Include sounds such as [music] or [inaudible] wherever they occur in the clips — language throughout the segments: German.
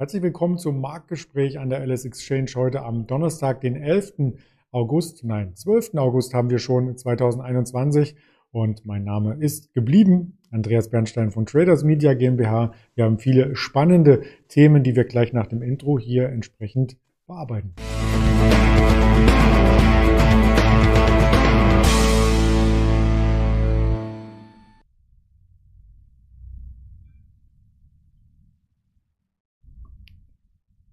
Herzlich willkommen zum Marktgespräch an der LS Exchange heute am Donnerstag, den 11. August, nein, 12. August haben wir schon 2021 und mein Name ist geblieben, Andreas Bernstein von Traders Media GmbH. Wir haben viele spannende Themen, die wir gleich nach dem Intro hier entsprechend bearbeiten.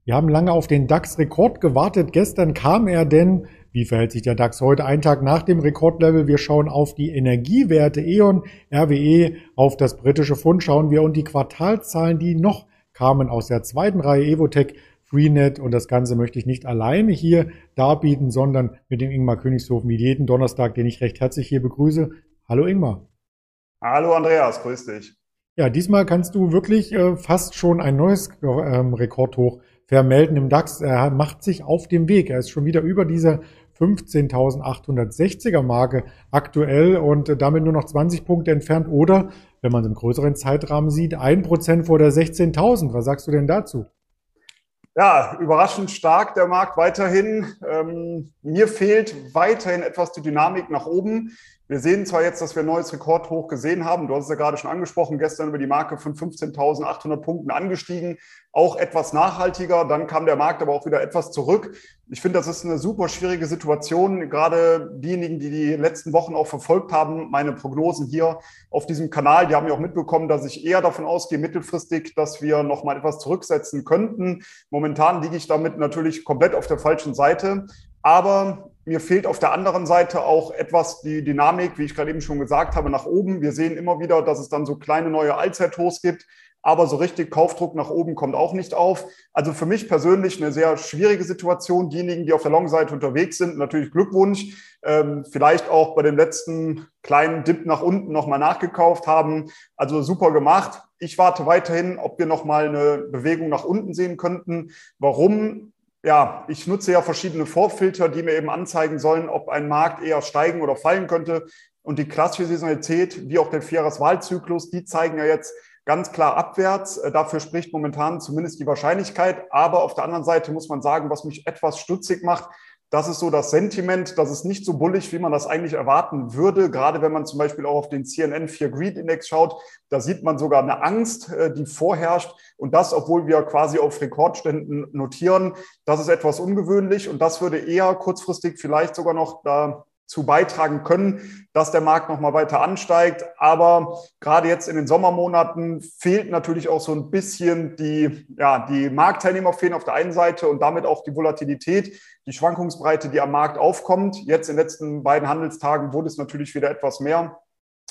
Wir haben lange auf den DAX-Rekord gewartet. Gestern kam er denn. Wie verhält sich der DAX heute? Ein Tag nach dem Rekordlevel. Wir schauen auf die Energiewerte E.ON, RWE, auf das britische Pfund schauen wir und die Quartalzahlen, die noch kamen aus der zweiten Reihe Evotech, Freenet und das Ganze möchte ich nicht alleine hier darbieten, sondern mit dem Ingmar Königshofen wie jeden Donnerstag, den ich recht herzlich hier begrüße. Hallo Ingmar. Hallo Andreas, grüß dich. Ja, diesmal kannst du wirklich äh, fast schon ein neues äh, Rekordhoch vermelden im DAX. Er macht sich auf dem Weg. Er ist schon wieder über dieser 15.860er Marke aktuell und damit nur noch 20 Punkte entfernt oder, wenn man es im größeren Zeitrahmen sieht, ein Prozent vor der 16.000. Was sagst du denn dazu? Ja, überraschend stark der Markt weiterhin. Ähm, mir fehlt weiterhin etwas die Dynamik nach oben. Wir sehen zwar jetzt, dass wir ein neues Rekordhoch gesehen haben. Du hast es ja gerade schon angesprochen, gestern über die Marke von 15.800 Punkten angestiegen. Auch etwas nachhaltiger. Dann kam der Markt aber auch wieder etwas zurück. Ich finde, das ist eine super schwierige Situation. Gerade diejenigen, die die letzten Wochen auch verfolgt haben, meine Prognosen hier auf diesem Kanal, die haben ja auch mitbekommen, dass ich eher davon ausgehe, mittelfristig, dass wir noch mal etwas zurücksetzen könnten. Momentan liege ich damit natürlich komplett auf der falschen Seite. Aber mir fehlt auf der anderen Seite auch etwas die Dynamik, wie ich gerade eben schon gesagt habe, nach oben. Wir sehen immer wieder, dass es dann so kleine neue Allzeithochs gibt, aber so richtig Kaufdruck nach oben kommt auch nicht auf. Also für mich persönlich eine sehr schwierige Situation. Diejenigen, die auf der Long-Seite unterwegs sind, natürlich Glückwunsch. Ähm, vielleicht auch bei dem letzten kleinen Dip nach unten nochmal nachgekauft haben. Also super gemacht. Ich warte weiterhin, ob wir nochmal eine Bewegung nach unten sehen könnten. Warum? ja, ich nutze ja verschiedene Vorfilter, die mir eben anzeigen sollen, ob ein Markt eher steigen oder fallen könnte. Und die klassische Saisonalität, wie auch der Vierjahreswahlzyklus, die zeigen ja jetzt ganz klar abwärts. Äh, dafür spricht momentan zumindest die Wahrscheinlichkeit. Aber auf der anderen Seite muss man sagen, was mich etwas stutzig macht, das ist so das Sentiment, das ist nicht so bullig, wie man das eigentlich erwarten würde. Gerade wenn man zum Beispiel auch auf den CNN 4 Greed Index schaut, da sieht man sogar eine Angst, äh, die vorherrscht. Und das, obwohl wir quasi auf Rekordständen notieren. Das ist etwas ungewöhnlich und das würde eher kurzfristig vielleicht sogar noch da zu beitragen können, dass der Markt noch mal weiter ansteigt. Aber gerade jetzt in den Sommermonaten fehlt natürlich auch so ein bisschen die, ja, die Marktteilnehmer fehlen auf der einen Seite und damit auch die Volatilität, die Schwankungsbreite, die am Markt aufkommt. Jetzt in den letzten beiden Handelstagen wurde es natürlich wieder etwas mehr.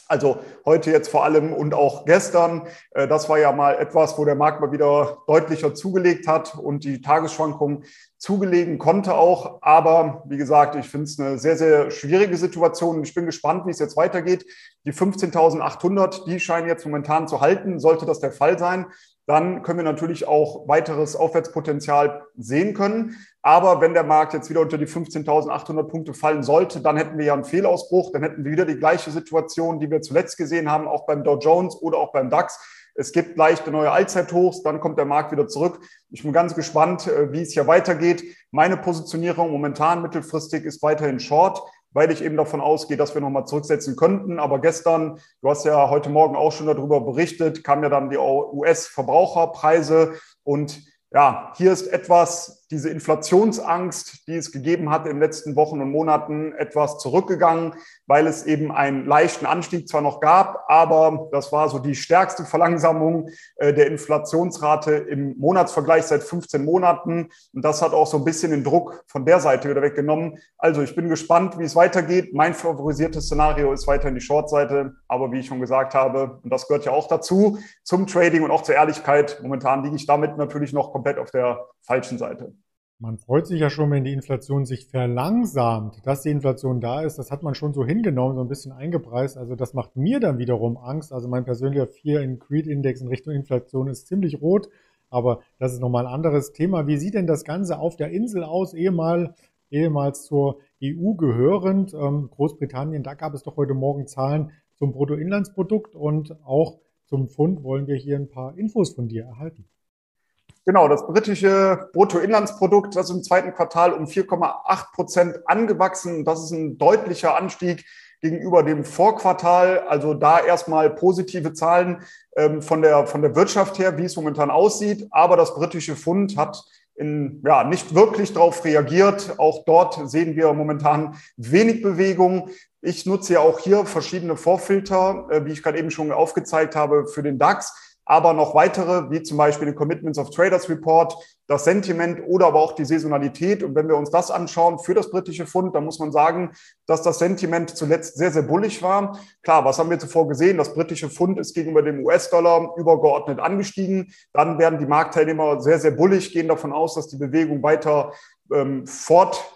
Also heute jetzt vor allem und auch gestern, äh, das war ja mal etwas, wo der Markt mal wieder deutlicher zugelegt hat und die Tagesschwankungen zugelegen konnte auch. Aber wie gesagt, ich finde es eine sehr, sehr schwierige Situation. Ich bin gespannt, wie es jetzt weitergeht. Die 15.800, die scheinen jetzt momentan zu halten. Sollte das der Fall sein, dann können wir natürlich auch weiteres Aufwärtspotenzial sehen können. Aber wenn der Markt jetzt wieder unter die 15.800 Punkte fallen sollte, dann hätten wir ja einen Fehlausbruch, dann hätten wir wieder die gleiche Situation, die wir zuletzt gesehen haben, auch beim Dow Jones oder auch beim DAX. Es gibt leichte neue Allzeithochs, dann kommt der Markt wieder zurück. Ich bin ganz gespannt, äh, wie es hier weitergeht. Meine Positionierung momentan mittelfristig ist weiterhin Short weil ich eben davon ausgehe, dass wir nochmal zurücksetzen könnten. Aber gestern, du hast ja heute Morgen auch schon darüber berichtet, kamen ja dann die US-Verbraucherpreise und ja, hier ist etwas, diese Inflationsangst, die es gegeben hat in den letzten Wochen und Monaten, etwas zurückgegangen, weil es eben einen leichten Anstieg zwar noch gab, aber das war so die stärkste Verlangsamung äh, der Inflationsrate im Monatsvergleich seit 15 Monaten. Und das hat auch so ein bisschen den Druck von der Seite wieder weggenommen. Also ich bin gespannt, wie es weitergeht. Mein favorisiertes Szenario ist weiterhin die Short-Seite. Aber wie ich schon gesagt habe, und das gehört ja auch dazu, zum Trading und auch zur Ehrlichkeit, momentan liege ich damit natürlich noch komplett auf der falschen Seite. Man freut sich ja schon, wenn die Inflation sich verlangsamt. Dass die Inflation da ist, das hat man schon so hingenommen, so ein bisschen eingepreist. Also das macht mir dann wiederum Angst. Also mein persönlicher 4 in Creed-Index in Richtung Inflation ist ziemlich rot. Aber das ist nochmal ein anderes Thema. Wie sieht denn das Ganze auf der Insel aus, ehemal, ehemals zur EU gehörend? Ähm, Großbritannien, da gab es doch heute Morgen Zahlen zum Bruttoinlandsprodukt und auch zum Pfund wollen wir hier ein paar Infos von dir erhalten. Genau, das britische Bruttoinlandsprodukt, das ist im zweiten Quartal um 4,8 Prozent angewachsen. Das ist ein deutlicher Anstieg gegenüber dem Vorquartal. Also da erstmal positive Zahlen ähm, von, der, von der Wirtschaft her, wie es momentan aussieht. Aber das britische Pfund hat in, ja, nicht wirklich darauf reagiert. Auch dort sehen wir momentan wenig Bewegung. Ich nutze ja auch hier verschiedene Vorfilter, äh, wie ich gerade eben schon aufgezeigt habe, für den DAX aber noch weitere, wie zum Beispiel den Commitments of Traders Report, das Sentiment oder aber auch die Saisonalität. Und wenn wir uns das anschauen für das britische Pfund, dann muss man sagen, dass das Sentiment zuletzt sehr, sehr bullig war. Klar, was haben wir zuvor gesehen? Das britische Pfund ist gegenüber dem US-Dollar übergeordnet angestiegen. Dann werden die Marktteilnehmer sehr, sehr bullig, gehen davon aus, dass die Bewegung weiter ähm, fort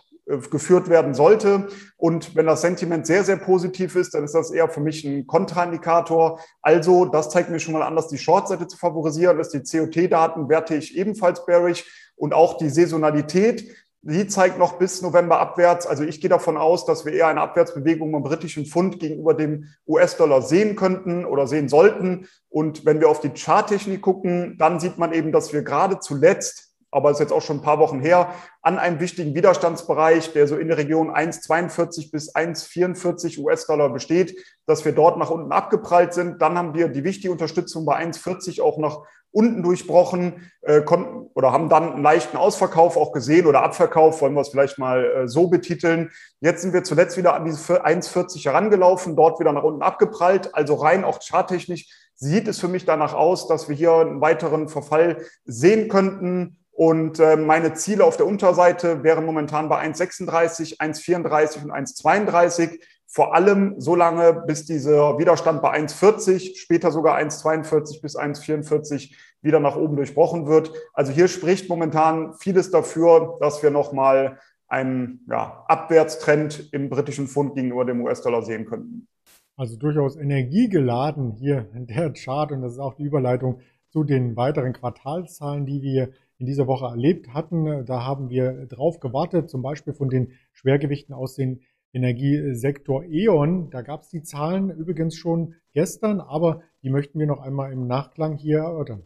geführt werden sollte. Und wenn das Sentiment sehr, sehr positiv ist, dann ist das eher für mich ein Kontraindikator. Also das zeigt mir schon mal an, dass die Shortseite zu favorisieren ist. Die COT-Daten werte ich ebenfalls bearish und auch die Saisonalität. Die zeigt noch bis November abwärts. Also ich gehe davon aus, dass wir eher eine Abwärtsbewegung beim britischen Pfund gegenüber dem US-Dollar sehen könnten oder sehen sollten. Und wenn wir auf die Charttechnik gucken, dann sieht man eben, dass wir gerade zuletzt aber ist jetzt auch schon ein paar Wochen her, an einem wichtigen Widerstandsbereich, der so in der Region 1,42 bis 1,44 US-Dollar besteht, dass wir dort nach unten abgeprallt sind. Dann haben wir die wichtige Unterstützung bei 1,40 auch nach unten durchbrochen, äh, konnten oder haben dann einen leichten Ausverkauf auch gesehen oder Abverkauf, wollen wir es vielleicht mal äh, so betiteln. Jetzt sind wir zuletzt wieder an diese 1,40 herangelaufen, dort wieder nach unten abgeprallt, also rein auch charttechnisch sieht es für mich danach aus, dass wir hier einen weiteren Verfall sehen könnten. Und äh, meine Ziele auf der Unterseite wären momentan bei 1,36, 1,34 und 1,32. Vor allem so lange, bis dieser Widerstand bei 1,40, später sogar 1,42 bis 1,44 wieder nach oben durchbrochen wird. Also hier spricht momentan vieles dafür, dass wir nochmal einen ja, Abwärtstrend im britischen Pfund gegenüber dem US-Dollar sehen könnten. Also durchaus energiegeladen hier in der Chart und das ist auch die Überleitung zu den weiteren Quartalszahlen, die wir in dieser Woche erlebt hatten. Da haben wir drauf gewartet, zum Beispiel von den Schwergewichten aus dem Energiesektor E.ON. Da gab es die Zahlen übrigens schon gestern, aber die möchten wir noch einmal im Nachklang hier erörtern.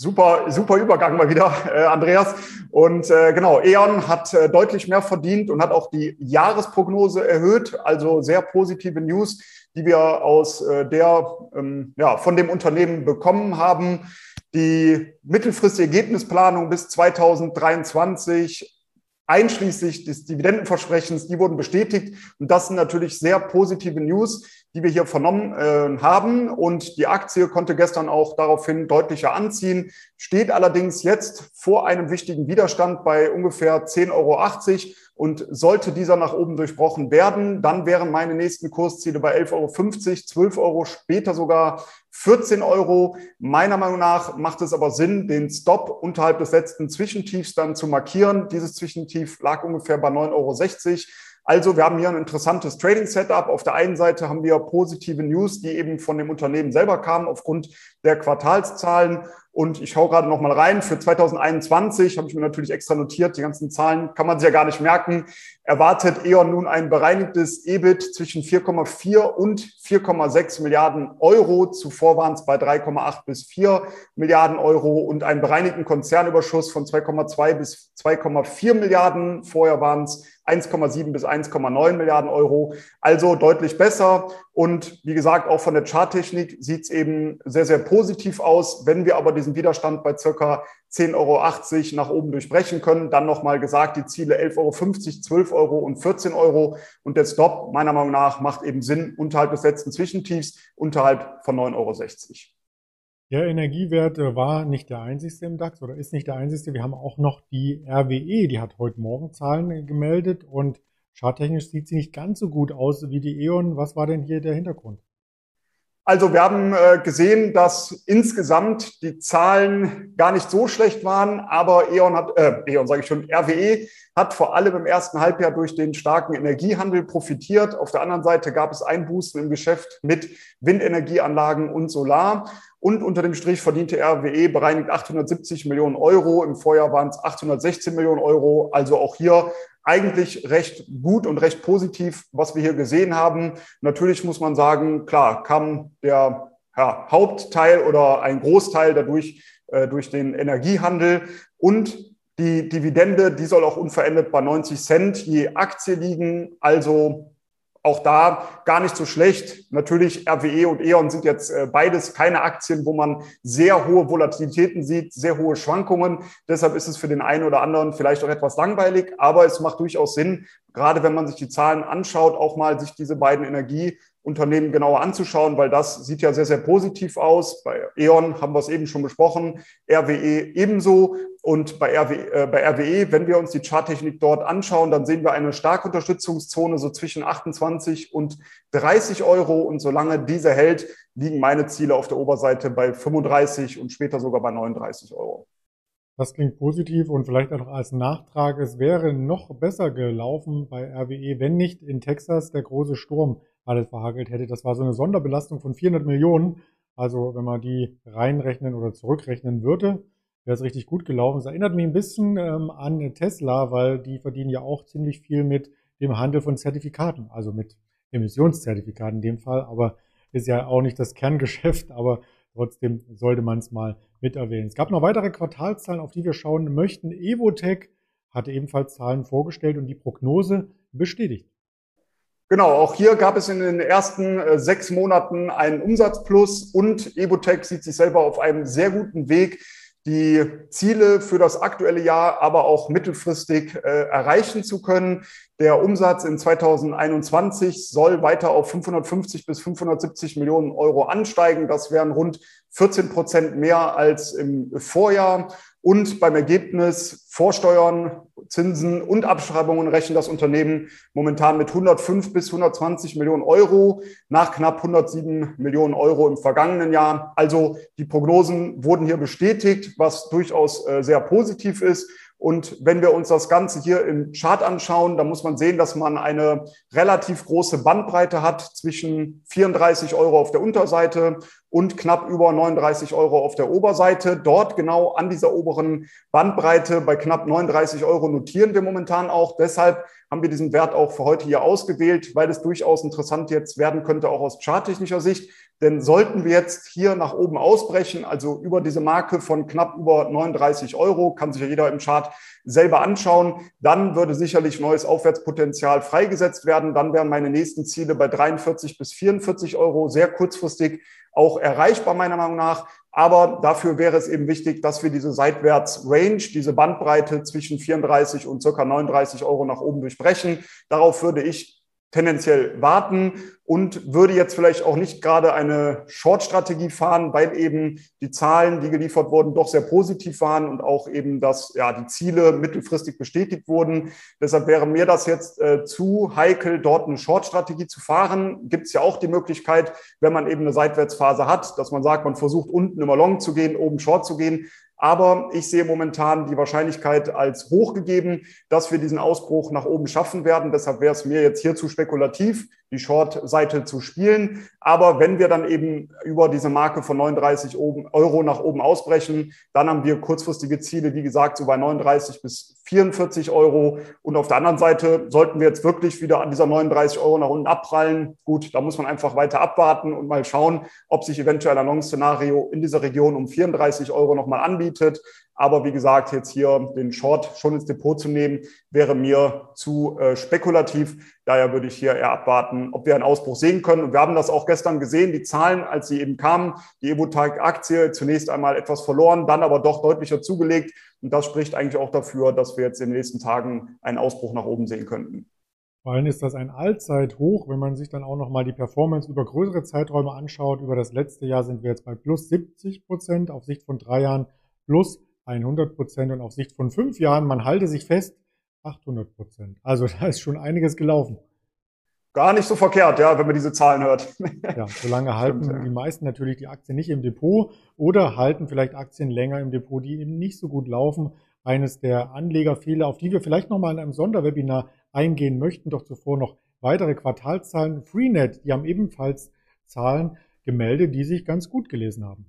Super, super Übergang mal wieder, [laughs] äh, Andreas. Und äh, genau, E.ON hat äh, deutlich mehr verdient und hat auch die Jahresprognose erhöht. Also sehr positive News, die wir aus äh, der, ähm, ja, von dem Unternehmen bekommen haben. Die mittelfristige Ergebnisplanung bis 2023 einschließlich des Dividendenversprechens, die wurden bestätigt. Und das sind natürlich sehr positive News, die wir hier vernommen äh, haben. Und die Aktie konnte gestern auch daraufhin deutlicher anziehen, steht allerdings jetzt vor einem wichtigen Widerstand bei ungefähr 10,80 Euro. Und sollte dieser nach oben durchbrochen werden, dann wären meine nächsten Kursziele bei 11,50 Euro, 12 Euro, später sogar 14 Euro. Meiner Meinung nach macht es aber Sinn, den Stop unterhalb des letzten Zwischentiefs dann zu markieren. Dieses Zwischentief lag ungefähr bei 9,60 Euro. Also wir haben hier ein interessantes Trading-Setup. Auf der einen Seite haben wir positive News, die eben von dem Unternehmen selber kamen aufgrund der Quartalszahlen. Und ich schaue gerade noch mal rein. Für 2021 habe ich mir natürlich extra notiert. Die ganzen Zahlen kann man sich ja gar nicht merken. Erwartet E.ON nun ein bereinigtes EBIT zwischen 4,4 und 4,6 Milliarden Euro. Zuvor waren es bei 3,8 bis 4 Milliarden Euro und einen bereinigten Konzernüberschuss von 2,2 bis 2,4 Milliarden. Vorher waren es 1,7 bis 1,9 Milliarden Euro. Also deutlich besser. Und wie gesagt, auch von der Charttechnik sieht es eben sehr, sehr positiv aus. Wenn wir aber diesen Widerstand bei circa 10,80 Euro nach oben durchbrechen können, dann nochmal gesagt, die Ziele 11,50 Euro, 12 Euro und 14 Euro. Und der Stop, meiner Meinung nach, macht eben Sinn unterhalb des letzten Zwischentiefs, unterhalb von 9,60 Euro. Der Energiewert äh, war nicht der einzigste im DAX oder ist nicht der einzigste. Wir haben auch noch die RWE, die hat heute Morgen Zahlen gemeldet und Charttechnisch sieht sie nicht ganz so gut aus wie die E.ON. Was war denn hier der Hintergrund? Also wir haben äh, gesehen, dass insgesamt die Zahlen gar nicht so schlecht waren, aber E.ON hat, äh, E.ON sage ich schon, RWE hat vor allem im ersten Halbjahr durch den starken Energiehandel profitiert. Auf der anderen Seite gab es Einbußen im Geschäft mit Windenergieanlagen und Solar. Und unter dem Strich verdiente RWE bereinigt 870 Millionen Euro. Im Vorjahr waren es 816 Millionen Euro. Also auch hier eigentlich recht gut und recht positiv, was wir hier gesehen haben. Natürlich muss man sagen, klar, kam der ja, Hauptteil oder ein Großteil dadurch äh, durch den Energiehandel. Und die Dividende, die soll auch unverändert bei 90 Cent je Aktie liegen. Also auch da gar nicht so schlecht. Natürlich RWE und E.ON sind jetzt äh, beides keine Aktien, wo man sehr hohe Volatilitäten sieht, sehr hohe Schwankungen. Deshalb ist es für den einen oder anderen vielleicht auch etwas langweilig, aber es macht durchaus Sinn, gerade wenn man sich die Zahlen anschaut, auch mal sich diese beiden Energieunternehmen genauer anzuschauen, weil das sieht ja sehr, sehr positiv aus. Bei E.ON haben wir es eben schon besprochen, RWE ebenso. Und bei, RWE, äh, bei RWE, wenn wir uns die Charttechnik dort anschauen, dann sehen wir eine starke Unterstützungszone so zwischen 28 und 30 Euro. Und solange diese hält, liegen meine Ziele auf der Oberseite bei 35 und später sogar bei 39 Euro. Das klingt positiv und vielleicht auch als Nachtrag, es wäre noch besser gelaufen bei RWE, wenn nicht in Texas der große Sturm alles verhagelt hätte. Das war so eine Sonderbelastung von 400 Millionen. Also wenn man die reinrechnen oder zurückrechnen würde, wäre es richtig gut gelaufen. Es erinnert mich ein bisschen ähm, an Tesla, weil die verdienen ja auch ziemlich viel mit dem Handel von Zertifikaten, also mit Emissionszertifikaten in dem Fall, aber ist ja auch nicht das Kerngeschäft, [laughs] aber trotzdem sollte man es mal mit erwähnen. Es gab noch weitere Quartalzahlen, auf die wir schauen möchten. Evotech hatte ebenfalls Zahlen vorgestellt und die Prognose bestätigt. Genau, auch hier gab es in den ersten äh, sechs Monaten einen Umsatzplus und Evotech sieht sich selber auf einem sehr guten Weg, die Ziele für das aktuelle Jahr, aber auch mittelfristig äh, erreichen zu können. Der Umsatz in 2021 soll weiter auf 550 bis 570 Millionen Euro ansteigen. Das wären rund 14 Prozent mehr als im Vorjahr. Und beim Ergebnis Vorsteuern, Zinsen und Abschreibungen rechnet das Unternehmen momentan mit 105 bis 120 Millionen Euro nach knapp 107 Millionen Euro im vergangenen Jahr. Also die Prognosen wurden hier bestätigt, was durchaus äh, sehr positiv ist. Und wenn wir uns das Ganze hier im Chart anschauen, dann muss man sehen, dass man eine relativ große Bandbreite hat zwischen 34 Euro auf der Unterseite und knapp über 39 Euro auf der Oberseite. Dort genau an dieser oberen Bandbreite bei knapp 39 Euro notieren wir momentan auch. Deshalb haben wir diesen Wert auch für heute hier ausgewählt, weil es durchaus interessant jetzt werden könnte, auch aus charttechnischer Sicht. Denn sollten wir jetzt hier nach oben ausbrechen, also über diese Marke von knapp über 39 Euro, kann sich ja jeder im Chart selber anschauen, dann würde sicherlich neues Aufwärtspotenzial freigesetzt werden. Dann wären meine nächsten Ziele bei 43 bis 44 Euro sehr kurzfristig auch erreichbar, meiner Meinung nach. Aber dafür wäre es eben wichtig, dass wir diese Seitwärts-Range, diese Bandbreite zwischen 34 und circa 39 Euro nach oben durchbrechen. Darauf würde ich tendenziell warten und würde jetzt vielleicht auch nicht gerade eine Short-Strategie fahren, weil eben die Zahlen, die geliefert wurden, doch sehr positiv waren und auch eben, dass ja die Ziele mittelfristig bestätigt wurden. Deshalb wäre mir das jetzt äh, zu heikel, dort eine Short-Strategie zu fahren. Gibt es ja auch die Möglichkeit, wenn man eben eine Seitwärtsphase hat, dass man sagt, man versucht unten immer Long zu gehen, oben Short zu gehen. Aber ich sehe momentan die Wahrscheinlichkeit als hochgegeben, dass wir diesen Ausbruch nach oben schaffen werden. Deshalb wäre es mir jetzt hier zu spekulativ, die Short-Seite zu spielen. Aber wenn wir dann eben über diese Marke von 39 Euro nach oben ausbrechen, dann haben wir kurzfristige Ziele, wie gesagt, so bei 39 bis 44 Euro. Und auf der anderen Seite sollten wir jetzt wirklich wieder an dieser 39 Euro nach unten abprallen. Gut, da muss man einfach weiter abwarten und mal schauen, ob sich eventuell ein Long-Szenario in dieser Region um 34 Euro nochmal anbietet. Aber wie gesagt, jetzt hier den Short schon ins Depot zu nehmen, wäre mir zu äh, spekulativ. Daher würde ich hier eher abwarten, ob wir einen Ausbruch sehen können. Und wir haben das auch gestern gesehen, die Zahlen, als sie eben kamen, die Evotag-Aktie zunächst einmal etwas verloren, dann aber doch deutlicher zugelegt. Und das spricht eigentlich auch dafür, dass wir jetzt in den nächsten Tagen einen Ausbruch nach oben sehen könnten. Vor allem ist das ein Allzeithoch, wenn man sich dann auch nochmal die Performance über größere Zeiträume anschaut. Über das letzte Jahr sind wir jetzt bei plus 70 Prozent, auf Sicht von drei Jahren plus 100 Prozent und auf Sicht von fünf Jahren, man halte sich fest, 800 Prozent. Also [laughs] da ist schon einiges gelaufen. Gar nicht so verkehrt, ja, wenn man diese Zahlen hört. [laughs] ja, solange halten Stimmt, ja. die meisten natürlich die Aktien nicht im Depot oder halten vielleicht Aktien länger im Depot, die eben nicht so gut laufen. Eines der Anlegerfehler, auf die wir vielleicht nochmal in einem Sonderwebinar eingehen möchten, doch zuvor noch weitere Quartalszahlen. Freenet, die haben ebenfalls Zahlen gemeldet, die sich ganz gut gelesen haben.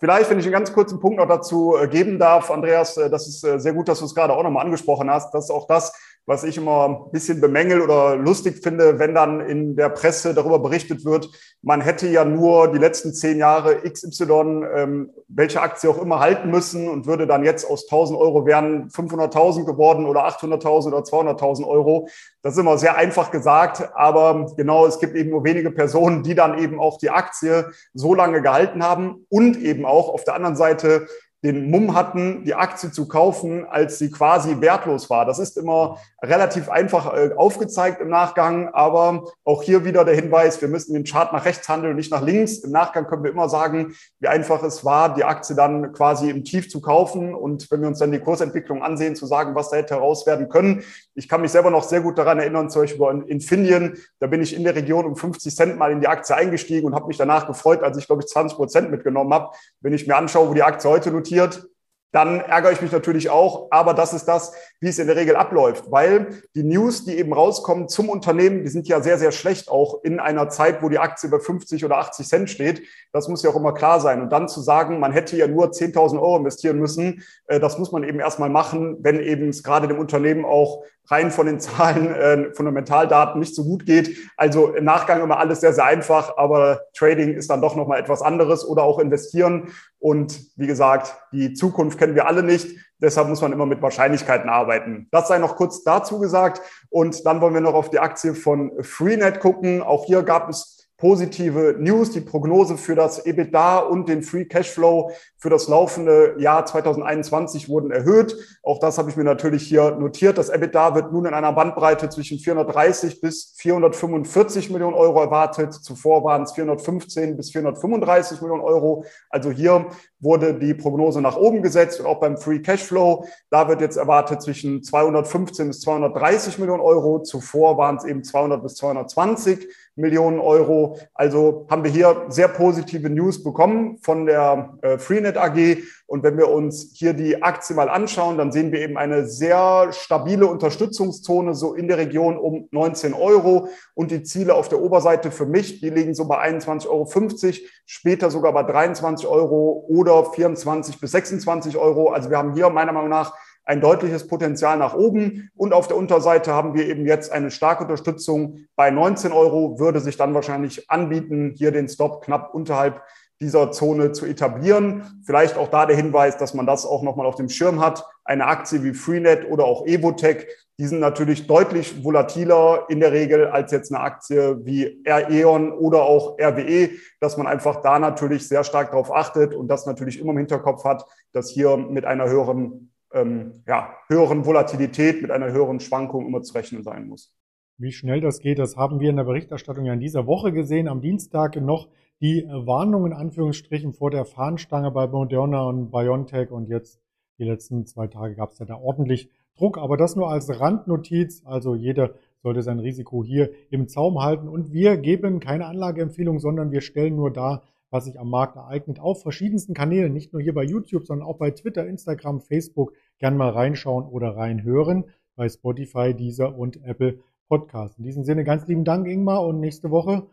Vielleicht, wenn ich einen ganz kurzen Punkt noch dazu äh, geben darf, Andreas, äh, das ist äh, sehr gut, dass du es gerade auch nochmal angesprochen hast. Das ist auch das, was ich immer ein bisschen bemängel oder lustig finde, wenn dann in der Presse darüber berichtet wird, man hätte ja nur die letzten zehn Jahre XY, ähm, welche Aktie auch immer halten müssen und würde dann jetzt aus 1000 Euro wären 500.000 geworden oder 800.000 oder 200.000 Euro. Das ist immer sehr einfach gesagt, aber genau, es gibt eben nur wenige Personen, die dann eben auch die Aktie so lange gehalten haben und eben auch auf der anderen Seite den Mumm hatten, die Aktie zu kaufen, als sie quasi wertlos war. Das ist immer relativ einfach äh, aufgezeigt im Nachgang, aber auch hier wieder der Hinweis, wir müssen den Chart nach rechts handeln, nicht nach links. Im Nachgang können wir immer sagen, wie einfach es war, die Aktie dann quasi im Tief zu kaufen und wenn wir uns dann die Kursentwicklung ansehen, zu sagen, was da hätte heraus werden können. Ich kann mich selber noch sehr gut daran erinnern, zum Beispiel in Infineon, da bin ich in der Region um 50 Cent mal in die Aktie eingestiegen und habe mich danach gefreut, als ich, glaube ich, 20 Prozent mitgenommen habe. Wenn ich mir anschaue, wo die Aktie heute notiert, notiert, dann ärgere ich mich natürlich auch. Aber das ist das, wie es in der Regel abläuft, weil die News, die eben rauskommen zum Unternehmen, die sind ja sehr, sehr schlecht, auch in einer Zeit, wo die Aktie bei 50 oder 80 Cent steht. Das muss ja auch immer klar sein. Und dann zu sagen, man hätte ja nur 10.000 Euro investieren müssen, äh, das muss man eben erstmal machen, wenn eben es gerade dem Unternehmen auch rein von den Zahlen, äh, Fundamentaldaten nicht so gut geht. Also im Nachgang immer alles sehr, sehr einfach, aber Trading ist dann doch nochmal etwas anderes oder auch investieren. Und wie gesagt, die Zukunft kennen wir alle nicht. Deshalb muss man immer mit Wahrscheinlichkeiten arbeiten. Das sei noch kurz dazu gesagt. Und dann wollen wir noch auf die Aktie von Freenet gucken. Auch hier gab es positive News. Die Prognose für das EBITDA und den Free Cashflow für das laufende Jahr 2021 wurden erhöht. Auch das habe ich mir natürlich hier notiert. Das EBITDA wird nun in einer Bandbreite zwischen 430 bis 445 Millionen Euro erwartet. Zuvor waren es 415 bis 435 Millionen Euro. Also hier wurde die Prognose nach oben gesetzt und auch beim Free Cashflow. Da wird jetzt erwartet zwischen 215 bis 230 Millionen Euro. Zuvor waren es eben 200 bis 220 Millionen Euro. Also haben wir hier sehr positive News bekommen von der äh, Freenet AG. Und wenn wir uns hier die Aktie mal anschauen, dann sehen wir eben eine sehr stabile Unterstützungszone so in der Region um 19 Euro. Und die Ziele auf der Oberseite für mich, die liegen so bei 21,50 Euro, später sogar bei 23 Euro oder 24 bis 26 Euro. Also wir haben hier meiner Meinung nach ein deutliches Potenzial nach oben. Und auf der Unterseite haben wir eben jetzt eine starke Unterstützung bei 19 Euro, würde sich dann wahrscheinlich anbieten, hier den Stop knapp unterhalb dieser Zone zu etablieren. Vielleicht auch da der Hinweis, dass man das auch nochmal auf dem Schirm hat. Eine Aktie wie Freenet oder auch Evotech, die sind natürlich deutlich volatiler in der Regel als jetzt eine Aktie wie Aeon oder auch RWE, dass man einfach da natürlich sehr stark darauf achtet und das natürlich immer im Hinterkopf hat, dass hier mit einer höheren, ähm, ja, höheren Volatilität, mit einer höheren Schwankung immer zu rechnen sein muss. Wie schnell das geht, das haben wir in der Berichterstattung ja in dieser Woche gesehen. Am Dienstag noch die Warnung in Anführungsstrichen vor der Fahnenstange bei Moderna und BioNTech und jetzt die letzten zwei Tage gab es ja da ordentlich Druck, aber das nur als Randnotiz. Also jeder sollte sein Risiko hier im Zaum halten und wir geben keine Anlageempfehlung, sondern wir stellen nur dar, was sich am Markt ereignet, auf verschiedensten Kanälen, nicht nur hier bei YouTube, sondern auch bei Twitter, Instagram, Facebook. Gern mal reinschauen oder reinhören bei Spotify, Deezer und Apple Podcast. In diesem Sinne ganz lieben Dank, Ingmar, und nächste Woche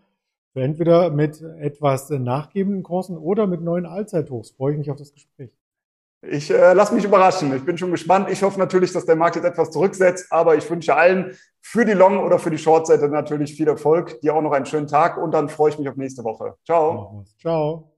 entweder mit etwas nachgebenden Kursen oder mit neuen Allzeithochs. Freue ich mich auf das Gespräch. Ich äh, lasse mich überraschen. Ich bin schon gespannt. Ich hoffe natürlich, dass der Markt jetzt etwas zurücksetzt, aber ich wünsche allen für die Long- oder für die Short-Seite natürlich viel Erfolg. Dir auch noch einen schönen Tag und dann freue ich mich auf nächste Woche. Ciao. Ciao.